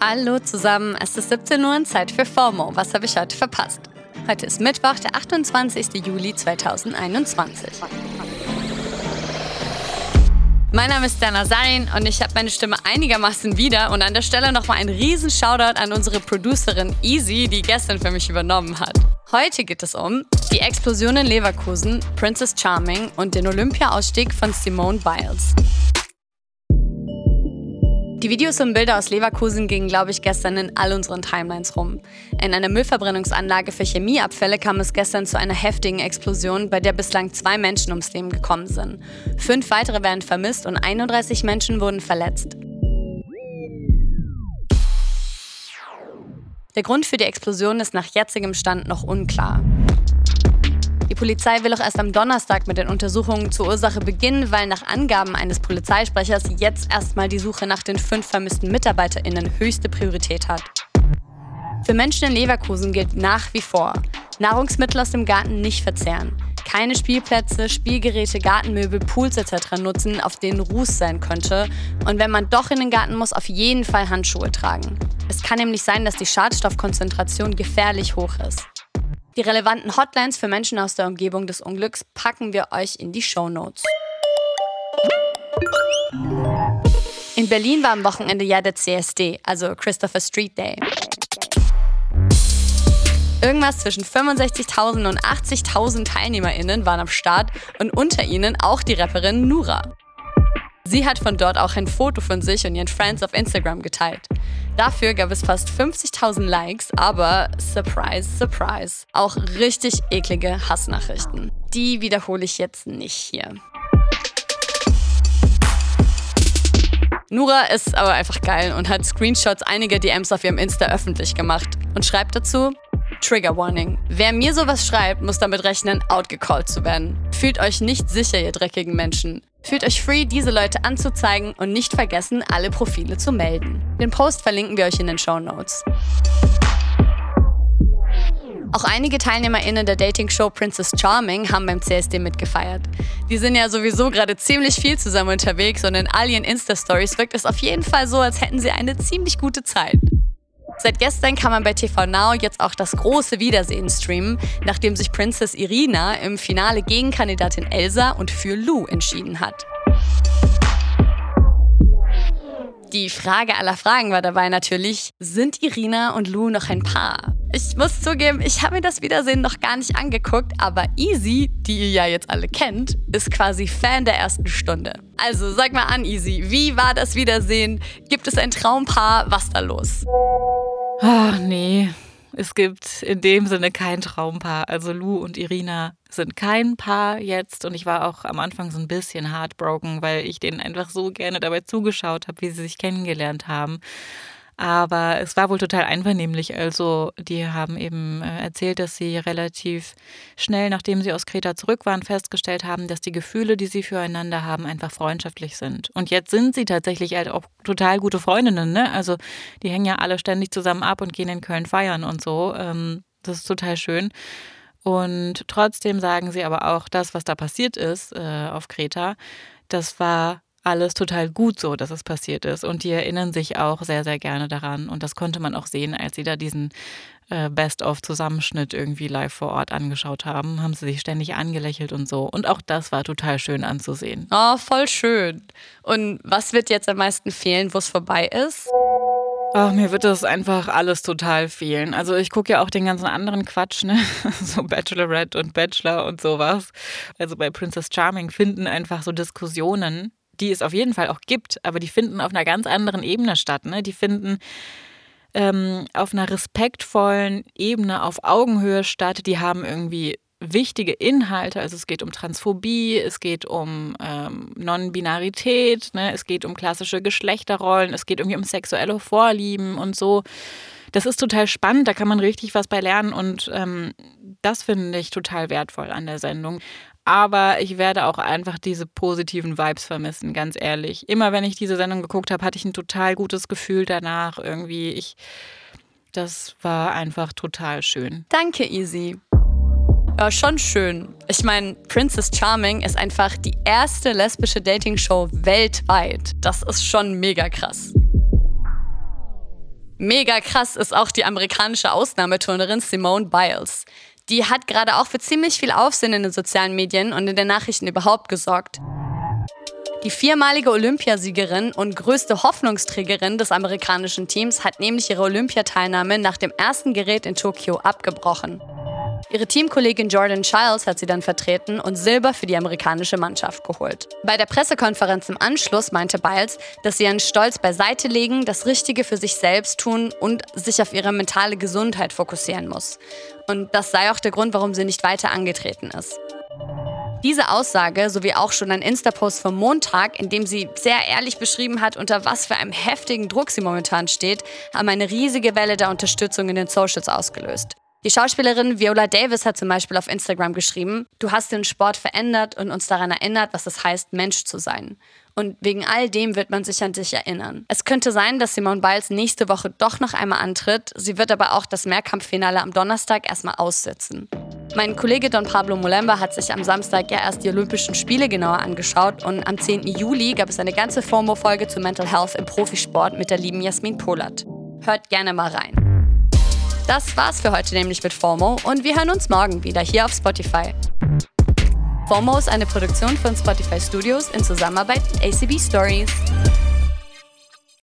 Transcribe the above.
Hallo zusammen, es ist 17 Uhr und Zeit für FOMO. Was habe ich heute verpasst? Heute ist Mittwoch, der 28. Juli 2021. Mein Name ist Dana Sarin und ich habe meine Stimme einigermaßen wieder. Und an der Stelle nochmal ein riesen Shoutout an unsere Producerin Easy, die gestern für mich übernommen hat. Heute geht es um die Explosion in Leverkusen, Princess Charming und den Olympia-Ausstieg von Simone Biles. Die Videos und Bilder aus Leverkusen gingen, glaube ich, gestern in all unseren Timelines rum. In einer Müllverbrennungsanlage für Chemieabfälle kam es gestern zu einer heftigen Explosion, bei der bislang zwei Menschen ums Leben gekommen sind. Fünf weitere werden vermisst und 31 Menschen wurden verletzt. Der Grund für die Explosion ist nach jetzigem Stand noch unklar. Die Polizei will auch erst am Donnerstag mit den Untersuchungen zur Ursache beginnen, weil nach Angaben eines Polizeisprechers jetzt erstmal die Suche nach den fünf vermissten MitarbeiterInnen höchste Priorität hat. Für Menschen in Leverkusen gilt nach wie vor, Nahrungsmittel aus dem Garten nicht verzehren. Keine Spielplätze, Spielgeräte, Gartenmöbel, Pools etc. nutzen, auf denen Ruß sein könnte. Und wenn man doch in den Garten muss, auf jeden Fall Handschuhe tragen. Es kann nämlich sein, dass die Schadstoffkonzentration gefährlich hoch ist. Die relevanten Hotlines für Menschen aus der Umgebung des Unglücks packen wir euch in die Show Notes. In Berlin war am Wochenende ja der CSD, also Christopher Street Day. Irgendwas zwischen 65.000 und 80.000 TeilnehmerInnen waren am Start und unter ihnen auch die Rapperin Nura. Sie hat von dort auch ein Foto von sich und ihren Friends auf Instagram geteilt. Dafür gab es fast 50.000 Likes, aber surprise, surprise, auch richtig eklige Hassnachrichten. Die wiederhole ich jetzt nicht hier. Nura ist aber einfach geil und hat Screenshots einiger DMs auf ihrem Insta öffentlich gemacht und schreibt dazu, Trigger Warning. Wer mir sowas schreibt, muss damit rechnen, outgecallt zu werden. Fühlt euch nicht sicher, ihr dreckigen Menschen. Fühlt euch free, diese Leute anzuzeigen und nicht vergessen, alle Profile zu melden. Den Post verlinken wir euch in den Show Notes. Auch einige TeilnehmerInnen der Dating-Show Princess Charming haben beim CSD mitgefeiert. Die sind ja sowieso gerade ziemlich viel zusammen unterwegs und in all ihren Insta-Stories wirkt es auf jeden Fall so, als hätten sie eine ziemlich gute Zeit. Seit gestern kann man bei TV Now jetzt auch das große Wiedersehen streamen, nachdem sich Princess Irina im Finale gegen Kandidatin Elsa und für Lou entschieden hat. Die Frage aller Fragen war dabei natürlich, sind Irina und Lou noch ein Paar? Ich muss zugeben, ich habe mir das Wiedersehen noch gar nicht angeguckt, aber Easy, die ihr ja jetzt alle kennt, ist quasi Fan der ersten Stunde. Also sag mal an, Easy, wie war das Wiedersehen? Gibt es ein Traumpaar? Was da los? Ach nee, es gibt in dem Sinne kein Traumpaar. Also Lou und Irina sind kein Paar jetzt und ich war auch am Anfang so ein bisschen heartbroken, weil ich denen einfach so gerne dabei zugeschaut habe, wie sie sich kennengelernt haben. Aber es war wohl total einvernehmlich. Also die haben eben äh, erzählt, dass sie relativ schnell, nachdem sie aus Kreta zurück waren, festgestellt haben, dass die Gefühle, die sie füreinander haben, einfach freundschaftlich sind. Und jetzt sind sie tatsächlich halt auch total gute Freundinnen. Ne? Also die hängen ja alle ständig zusammen ab und gehen in Köln feiern und so. Ähm, das ist total schön. Und trotzdem sagen sie aber auch, das, was da passiert ist äh, auf Kreta, das war alles total gut so, dass es passiert ist. Und die erinnern sich auch sehr, sehr gerne daran. Und das konnte man auch sehen, als sie da diesen äh, Best-of-Zusammenschnitt irgendwie live vor Ort angeschaut haben, haben sie sich ständig angelächelt und so. Und auch das war total schön anzusehen. Oh, voll schön. Und was wird jetzt am meisten fehlen, wo es vorbei ist? Ach, mir wird das einfach alles total fehlen. Also ich gucke ja auch den ganzen anderen Quatsch, ne? So Bachelorette und Bachelor und sowas. Also bei Princess Charming finden einfach so Diskussionen die es auf jeden Fall auch gibt, aber die finden auf einer ganz anderen Ebene statt. Ne? Die finden ähm, auf einer respektvollen Ebene, auf Augenhöhe statt. Die haben irgendwie wichtige Inhalte. Also es geht um Transphobie, es geht um ähm, Non-Binarität, ne? es geht um klassische Geschlechterrollen, es geht irgendwie um sexuelle Vorlieben und so. Das ist total spannend, da kann man richtig was bei lernen und ähm, das finde ich total wertvoll an der Sendung. Aber ich werde auch einfach diese positiven Vibes vermissen, ganz ehrlich. Immer wenn ich diese Sendung geguckt habe, hatte ich ein total gutes Gefühl danach. Irgendwie, ich, das war einfach total schön. Danke, Easy. Ja, schon schön. Ich meine, Princess Charming ist einfach die erste lesbische Dating-Show weltweit. Das ist schon mega krass. Mega krass ist auch die amerikanische Ausnahmeturnerin Simone Biles. Die hat gerade auch für ziemlich viel Aufsehen in den sozialen Medien und in den Nachrichten überhaupt gesorgt. Die viermalige Olympiasiegerin und größte Hoffnungsträgerin des amerikanischen Teams hat nämlich ihre Olympiateilnahme nach dem ersten Gerät in Tokio abgebrochen. Ihre Teamkollegin Jordan Childs hat sie dann vertreten und Silber für die amerikanische Mannschaft geholt. Bei der Pressekonferenz im Anschluss meinte Biles, dass sie ihren Stolz beiseite legen, das Richtige für sich selbst tun und sich auf ihre mentale Gesundheit fokussieren muss. Und das sei auch der Grund, warum sie nicht weiter angetreten ist. Diese Aussage sowie auch schon ein Insta-Post vom Montag, in dem sie sehr ehrlich beschrieben hat, unter was für einem heftigen Druck sie momentan steht, haben eine riesige Welle der Unterstützung in den Socials ausgelöst. Die Schauspielerin Viola Davis hat zum Beispiel auf Instagram geschrieben, du hast den Sport verändert und uns daran erinnert, was es heißt, Mensch zu sein. Und wegen all dem wird man sich an dich erinnern. Es könnte sein, dass Simone Biles nächste Woche doch noch einmal antritt. Sie wird aber auch das Mehrkampffinale am Donnerstag erstmal aussitzen. Mein Kollege Don Pablo Molemba hat sich am Samstag ja erst die Olympischen Spiele genauer angeschaut und am 10. Juli gab es eine ganze FOMO-Folge zu Mental Health im Profisport mit der lieben Jasmin Polat. Hört gerne mal rein. Das war's für heute nämlich mit FOMO und wir hören uns morgen wieder hier auf Spotify. FOMO ist eine Produktion von Spotify Studios in Zusammenarbeit mit ACB Stories.